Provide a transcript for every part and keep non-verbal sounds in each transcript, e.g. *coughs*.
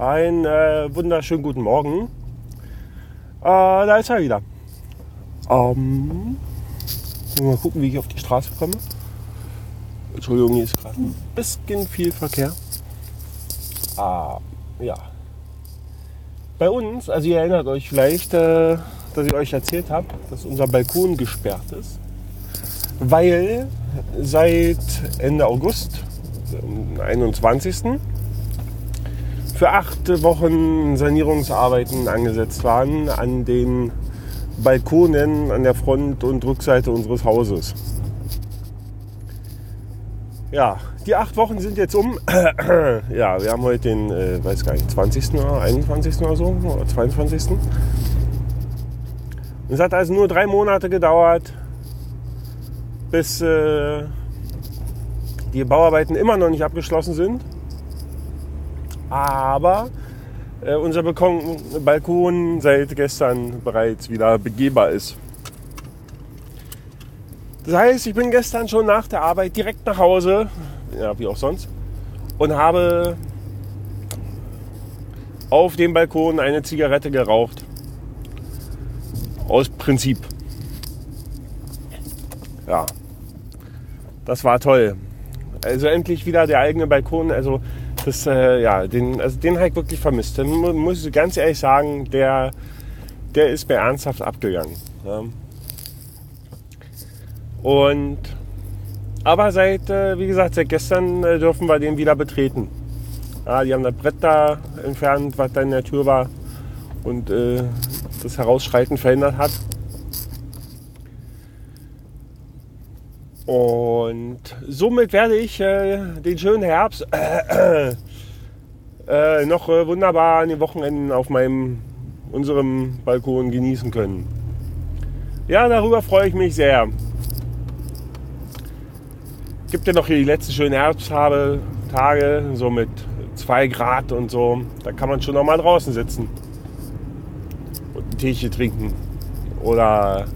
Einen äh, wunderschönen guten Morgen. Äh, da ist er wieder. Ähm, mal gucken, wie ich auf die Straße komme. Entschuldigung, hier ist gerade ein bisschen viel Verkehr. Ah, ja. Bei uns, also ihr erinnert euch vielleicht, äh, dass ich euch erzählt habe, dass unser Balkon gesperrt ist. Weil seit Ende August, am 21. für acht Wochen Sanierungsarbeiten angesetzt waren an den Balkonen an der Front- und Rückseite unseres Hauses. Ja, die acht Wochen sind jetzt um. *clears throat* ja, wir haben heute den, äh, weiß gar nicht, 20. oder 21. oder so, oder 22. Und es hat also nur drei Monate gedauert, bis äh, die Bauarbeiten immer noch nicht abgeschlossen sind. Aber äh, unser Balkon, Balkon seit gestern bereits wieder begehbar ist. Das heißt, ich bin gestern schon nach der Arbeit direkt nach Hause, ja, wie auch sonst, und habe auf dem Balkon eine Zigarette geraucht. Aus Prinzip. Ja, das war toll. Also endlich wieder der eigene Balkon. Also das, äh, ja, den, also den habe ich wirklich vermisst. Den muss ich ganz ehrlich sagen, der, der ist mir ernsthaft abgegangen. Ja. Und aber seit, äh, wie gesagt, seit gestern äh, dürfen wir den wieder betreten. Ja, die haben das Brett da entfernt, was da in der Tür war und äh, das Herausschreiten verhindert hat. Und somit werde ich äh, den schönen Herbst äh, äh, noch wunderbar an den Wochenenden auf meinem, unserem Balkon genießen können. Ja, darüber freue ich mich sehr gibt ja noch hier die letzten schönen Herbsttage, so mit 2 Grad und so. Da kann man schon noch mal draußen sitzen und ein Teechen trinken. Oder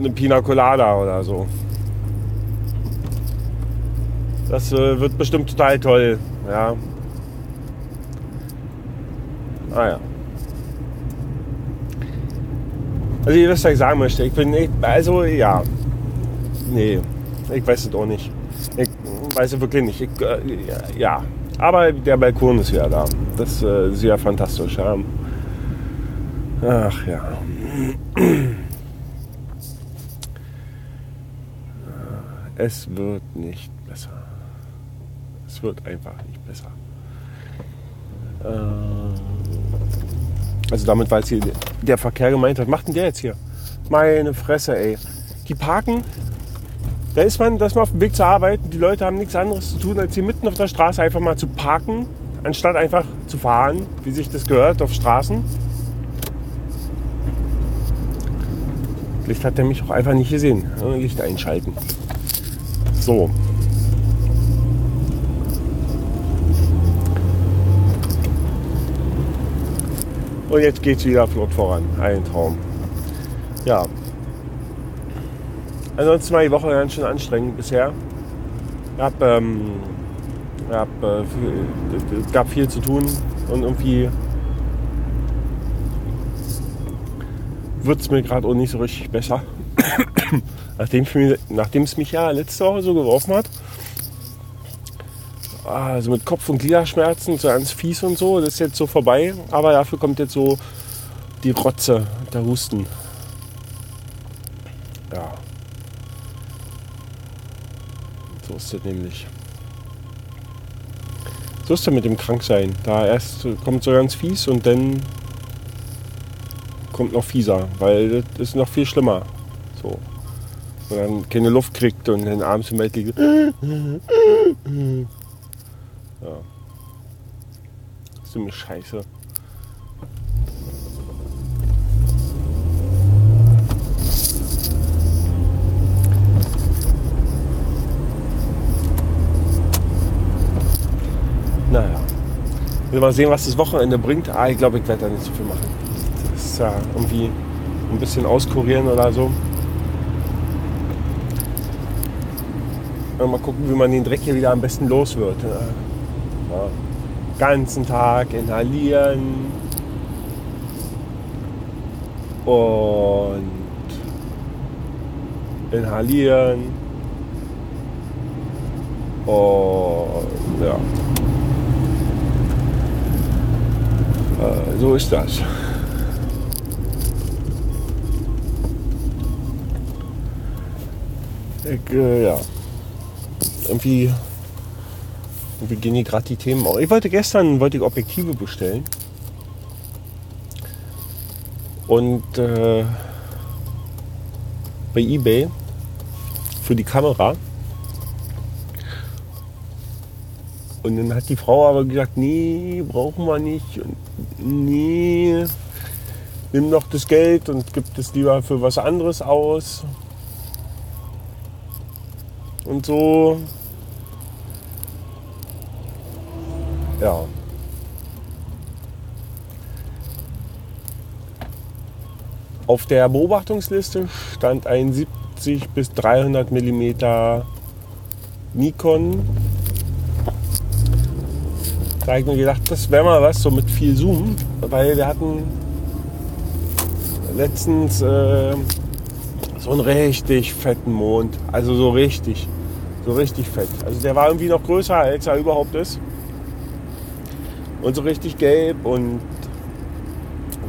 eine Pina Colada oder so. Das äh, wird bestimmt total toll. Ja. Ah ja. Also ihr wisst, was ich sagen möchte. Ich bin nicht, also ja, nee, ich weiß es auch nicht. Ich weiß es wirklich nicht. Ich, äh, ja, aber der Balkon ist ja da. Das äh, ist ja fantastisch. Ja. Ach ja. Es wird nicht besser. Es wird einfach nicht besser. Äh, also damit, weil es hier der Verkehr gemeint hat. Macht denn der jetzt hier? Meine Fresse, ey. Die parken. Da ist man, dass man auf dem Weg zur Arbeit. Die Leute haben nichts anderes zu tun, als hier mitten auf der Straße einfach mal zu parken, anstatt einfach zu fahren, wie sich das gehört, auf Straßen. Licht hat er mich auch einfach nicht gesehen. Licht einschalten. So. Und jetzt geht es wieder flott voran. Ein Traum. Ja. Ansonsten war die Woche ganz schön anstrengend bisher. Ich hab, ähm, hab, äh, viel, es gab viel zu tun und irgendwie wird es mir gerade auch nicht so richtig besser. Nachdem es mich ja letzte Woche so geworfen hat, also mit Kopf- und Gliederschmerzen, so ganz fies und so, das ist jetzt so vorbei. Aber dafür kommt jetzt so die Rotze, der Husten. Ja. So ist das nämlich. So ist das mit dem Kranksein. Da erst kommt so ganz fies und dann kommt noch fieser, weil das ist noch viel schlimmer. So. Und dann keine Luft kriegt und dann abends im Bett liegt. Ja. So eine Scheiße. Naja. Wir mal sehen, was das Wochenende bringt. Ah, ich glaube, ich werde da nicht so viel machen. Das ist ja irgendwie ein bisschen auskurieren oder so. Mal gucken, wie man den Dreck hier wieder am besten los wird. Ja. Ganzen Tag inhalieren. Und inhalieren. Und ja. Äh, so ist das. Ich, äh, ja. Irgendwie, irgendwie gehen hier gerade die Themen auf. Ich wollte gestern wollte ich Objektive bestellen. Und äh, bei eBay für die Kamera. Und dann hat die Frau aber gesagt, nee, brauchen wir nicht. Und nee, nimm noch das Geld und gib es lieber für was anderes aus. Und so. Ja. Auf der Beobachtungsliste stand ein 70 bis 300 mm Nikon. Da habe ich mir gedacht, das wäre mal was, so mit viel Zoom, weil wir hatten letztens äh, so einen richtig fetten Mond. Also so richtig, so richtig fett. Also der war irgendwie noch größer, als er überhaupt ist. Und so richtig gelb und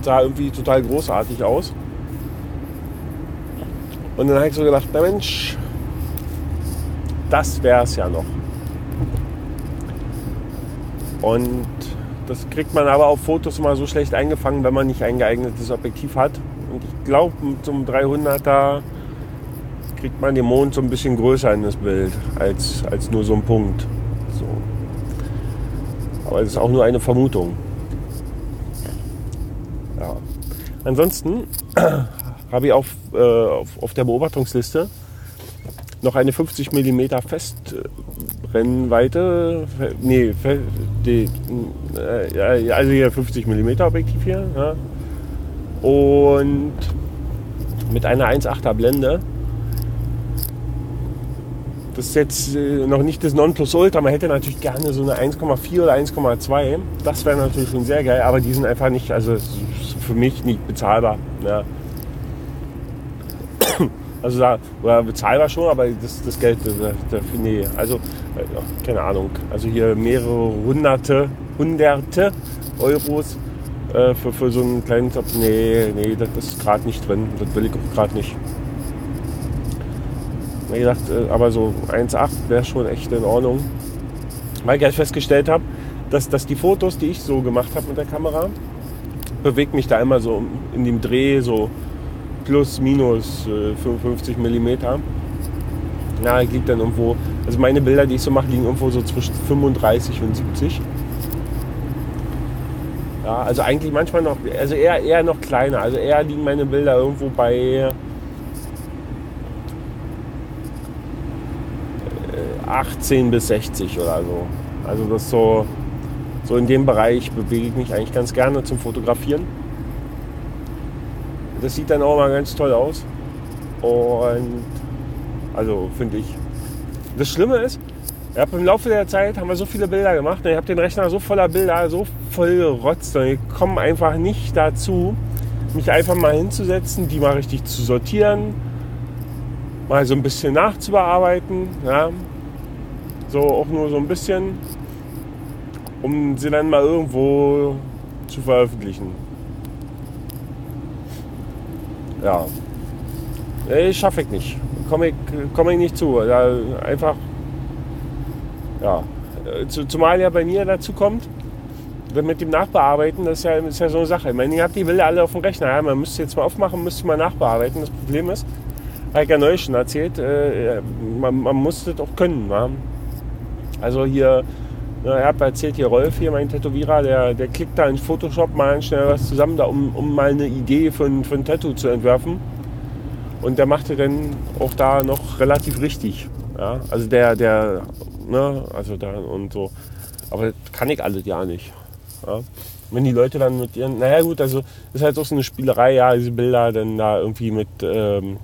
sah irgendwie total großartig aus. Und dann habe ich so gedacht, na Mensch, das wäre es ja noch. Und das kriegt man aber auf Fotos immer so schlecht eingefangen, wenn man nicht ein geeignetes Objektiv hat. Und ich glaube, einem 300er kriegt man den Mond so ein bisschen größer in das Bild als, als nur so ein Punkt. Aber es ist auch nur eine Vermutung. Ja. Ansonsten *clears throat* habe ich auf, äh, auf, auf, der Beobachtungsliste noch eine 50 mm Festrennweite, nee, die, äh, also hier 50 mm Objektiv hier. Ja. Und mit einer 1,8er Blende das ist jetzt äh, noch nicht das Nonplusultra. Man hätte natürlich gerne so eine 1,4 oder 1,2. Das wäre natürlich schon sehr geil, aber die sind einfach nicht, also für mich nicht bezahlbar. Ja. *coughs* Also da, oder bezahlbar schon, aber das, das Geld, das, nee, also äh, keine Ahnung. Also hier mehrere hunderte, hunderte Euros äh, für, für so einen kleinen Job. Nee, nee, das ist gerade nicht drin. Das will ich auch gerade nicht. Wie gesagt, äh, aber so 1,8 wäre schon echt in Ordnung. Weil ich halt festgestellt habe, dass, dass die Fotos, die ich so gemacht habe mit der Kamera, bewegt mich da immer so in dem Dreh so plus minus 55 mm. Ja, liegt dann irgendwo, also meine Bilder, die ich so mache, liegen irgendwo so zwischen 35 und 70. Ja, also eigentlich manchmal noch, also eher, eher noch kleiner. Also eher liegen meine Bilder irgendwo bei 18 bis 60 oder so. Also das so, so in dem Bereich bewege ich mich eigentlich ganz gerne zum Fotografieren. Das sieht dann auch mal ganz toll aus. Und also finde ich. Das Schlimme ist, ja, im Laufe der Zeit haben wir so viele Bilder gemacht. Ich habe den Rechner so voller Bilder, so voll gerotzt. Und ich komme einfach nicht dazu, mich einfach mal hinzusetzen, die mal richtig zu sortieren, mal so ein bisschen nachzubearbeiten. Ja. So auch nur so ein bisschen, um sie dann mal irgendwo zu veröffentlichen. Ja. Nee, schaffe ich nicht. Komme ich, komm ich nicht zu. Da einfach, ja. Zumal ja bei mir dazu kommt, mit dem Nachbearbeiten, das ist ja, ist ja so eine Sache. Ich meine, ihr habt die Bilder alle auf dem Rechner. Ja, man müsste jetzt mal aufmachen, müsste mal nachbearbeiten. Das Problem ist, habe ich ja neu schon erzählt, äh, man, man muss das auch können. Ja? Also hier, na, ich habe erzählt, hier Rolf, hier mein Tätowierer, der, der klickt da in Photoshop mal schnell was zusammen, da, um, um mal eine Idee für ein, für ein Tattoo zu entwerfen. Und der machte dann auch da noch relativ richtig. Ja? Also der, der, ne, also da und so. Aber das kann ich alles ja nicht. Ja? Wenn die Leute dann mit ihren, naja gut, also ist halt auch so eine Spielerei, ja, diese Bilder dann da irgendwie mit, ähm,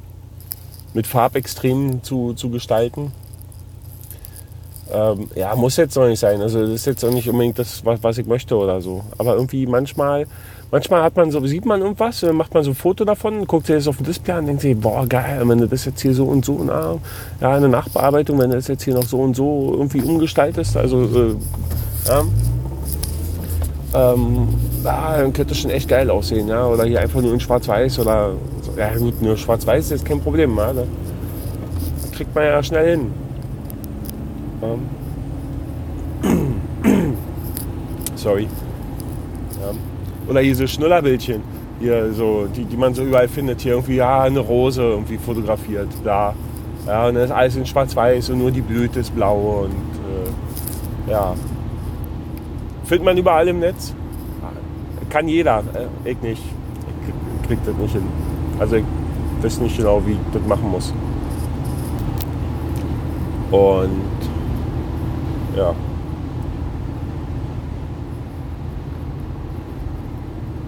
mit Farbextremen zu, zu gestalten. Ähm, ja, muss jetzt noch nicht sein. Also das ist jetzt auch nicht unbedingt das, was, was ich möchte oder so. Aber irgendwie manchmal, manchmal hat man so, sieht man irgendwas, dann macht man so ein Foto davon, guckt sich das auf dem Display an und denkt sich, boah geil, wenn du das jetzt hier so und so, na, ja, eine Nachbearbeitung, wenn du das jetzt hier noch so und so irgendwie umgestaltest, also äh, ja, ähm, ja, dann könnte das schon echt geil aussehen, ja. Oder hier einfach nur in Schwarz-Weiß oder ja gut, nur Schwarz-Weiß ist jetzt kein Problem, ja. Da kriegt man ja schnell hin. *clears throat* Sorry. Oder hier so Schnullerbildchen, hier so, die, die man so überall findet. Hier irgendwie, ja, eine Rose irgendwie fotografiert, da. Ja, und dann ist alles in Schwarz-Weiß und nur die Blüte ist blau und äh, ja. Findet man überall im Netz. Kann jeder. Äh, ich nicht. Ich krieg das nicht hin. Also ich weiß nicht genau, wie ich das machen muss. Und ja.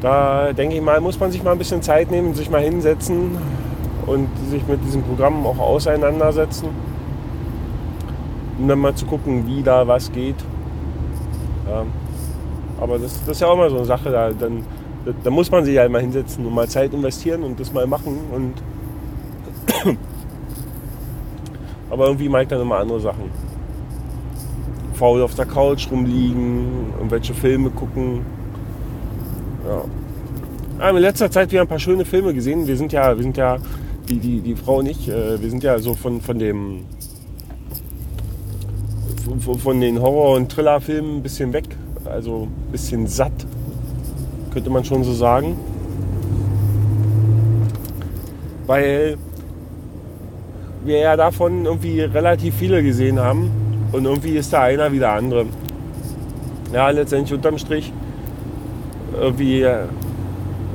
Da denke ich mal, muss man sich mal ein bisschen Zeit nehmen, sich mal hinsetzen und sich mit diesem Programm auch auseinandersetzen, um dann mal zu gucken, wie da was geht. Ja. Aber das, das, ist ja auch mal so eine Sache, da, dann, da, da muss man sich halt mal hinsetzen und mal Zeit investieren und das mal machen. Und *clears throat* Aber irgendwie mag ich dann immer andere Sachen faul auf der Couch rumliegen, irgendwelche Filme gucken. Ja. Wir haben in letzter Zeit wieder ein paar schöne Filme gesehen. Wir sind ja, wir sind ja, die, die, die Frau und ich, äh, wir sind ja so von, von dem von den Horror- und Thriller-Filmen ein bisschen weg. Also ein bisschen satt, könnte man schon so sagen. Weil wir ja davon irgendwie relativ viele gesehen haben und irgendwie ist da einer wie der andere. Ja, letztendlich unterm Strich irgendwie, ja,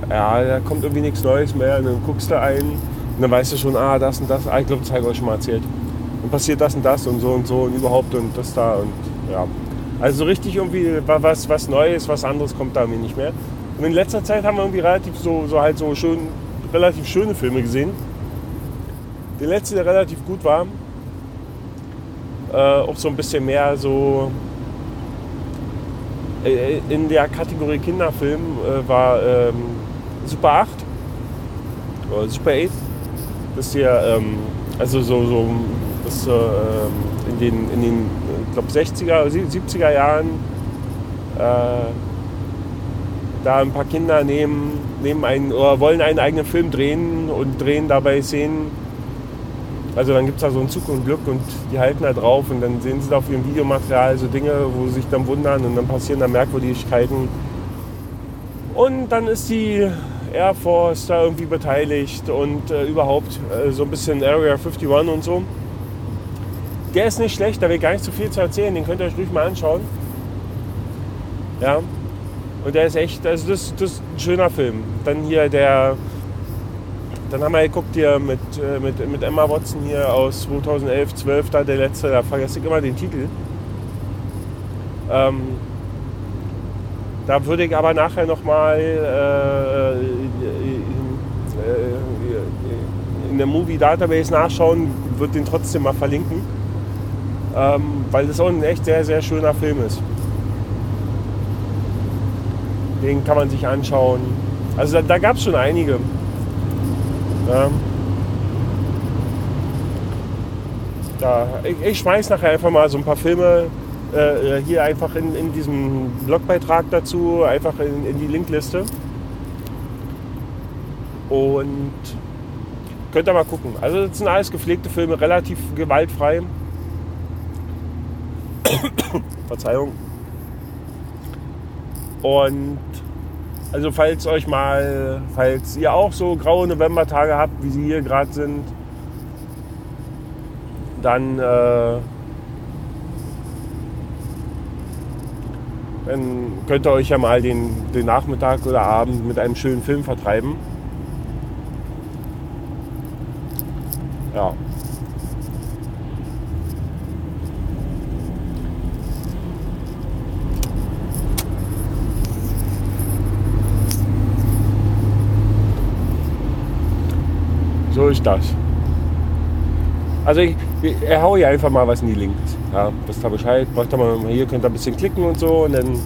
da kommt irgendwie nichts Neues mehr. Und dann guckst du ein und dann weißt du schon, ah, das und das. Ah, ich glaube, das habe ich euch schon mal erzählt. Und passiert das und das und so und so und überhaupt und das da und ja. Also so richtig irgendwie was, was Neues, was anderes kommt da irgendwie nicht mehr. Und in letzter Zeit haben wir irgendwie relativ so, so halt so schön, relativ schöne Filme gesehen. Der letzte, der relativ gut war, äh, auch so ein bisschen mehr so äh, in der Kategorie Kinderfilm äh, war ähm, Super 8 oder Super 8. Das hier, ähm, also so, so das, äh, in den, in den ich glaube 60er, 70er Jahren äh, da ein paar Kinder nehmen, nehmen einen, oder wollen einen eigenen Film drehen und drehen dabei Szenen, also dann gibt es da so ein Zug und Glück und die halten da drauf und dann sehen sie da auf ihrem Videomaterial so Dinge, wo sie sich dann wundern und dann passieren da Merkwürdigkeiten. Und dann ist die Air Force da irgendwie beteiligt und äh, überhaupt äh, so ein bisschen Area 51 und so. Der ist nicht schlecht, da will gar nicht so viel zu erzählen, den könnt ihr euch ruhig mal anschauen. Ja. Und der ist echt, also das, das ist ein schöner Film. Dann hier der dann haben wir geguckt hier mit, äh, mit, mit Emma Watson hier aus 2011, 12, da der letzte, da vergesse ich immer den Titel. Ähm, da würde ich aber nachher nochmal äh, in der Movie Database nachschauen, würde den trotzdem mal verlinken, ähm, weil das auch ein echt sehr, sehr schöner Film ist. Den kann man sich anschauen. Also da, da gab es schon einige. Ähm, da, ich, ich schmeiß nachher einfach mal so ein paar Filme äh, hier einfach in, in diesem Blogbeitrag dazu, einfach in, in die Linkliste. Und könnt ihr mal gucken. Also das sind alles gepflegte Filme, relativ gewaltfrei. *coughs* Verzeihung. Und also falls euch mal, falls ihr auch so graue Novembertage habt, wie sie hier gerade sind, dann, äh, dann könnt ihr euch ja mal den, den Nachmittag oder Abend mit einem schönen Film vertreiben. Ja. So ist das. Also ich, ich hau hier einfach mal was in die Links. Ja, wisst ihr Bescheid. Macht ihr mal hier, könnt ihr ein bisschen klicken und so und dann,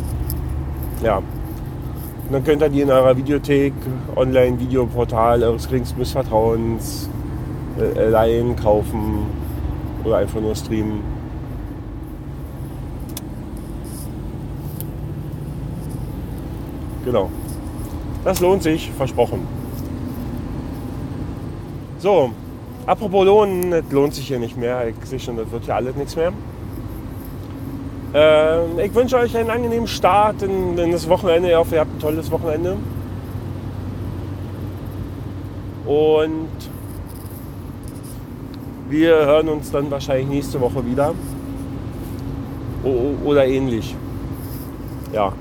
ja. Und dann könnt ihr die in eurer Videothek, Online-Videoportal eures geringsten Missvertrauens äh, leihen, kaufen oder einfach nur streamen. Genau. Das lohnt sich, versprochen. So, apropos Lohnen, das lohnt sich hier nicht mehr. Ich sehe schon, das wird ja alles nichts mehr. Äh, ich wünsche euch einen angenehmen Start in, in das Wochenende. Ich hoffe, ihr habt ein tolles Wochenende. Und wir hören uns dann wahrscheinlich nächste Woche wieder. O oder ähnlich. Ja.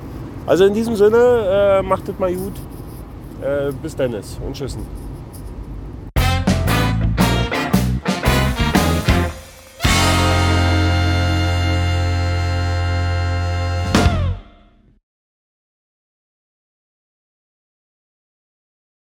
Also in diesem Sinne, äh, macht es mal gut. Äh, bis dann und tschüssen.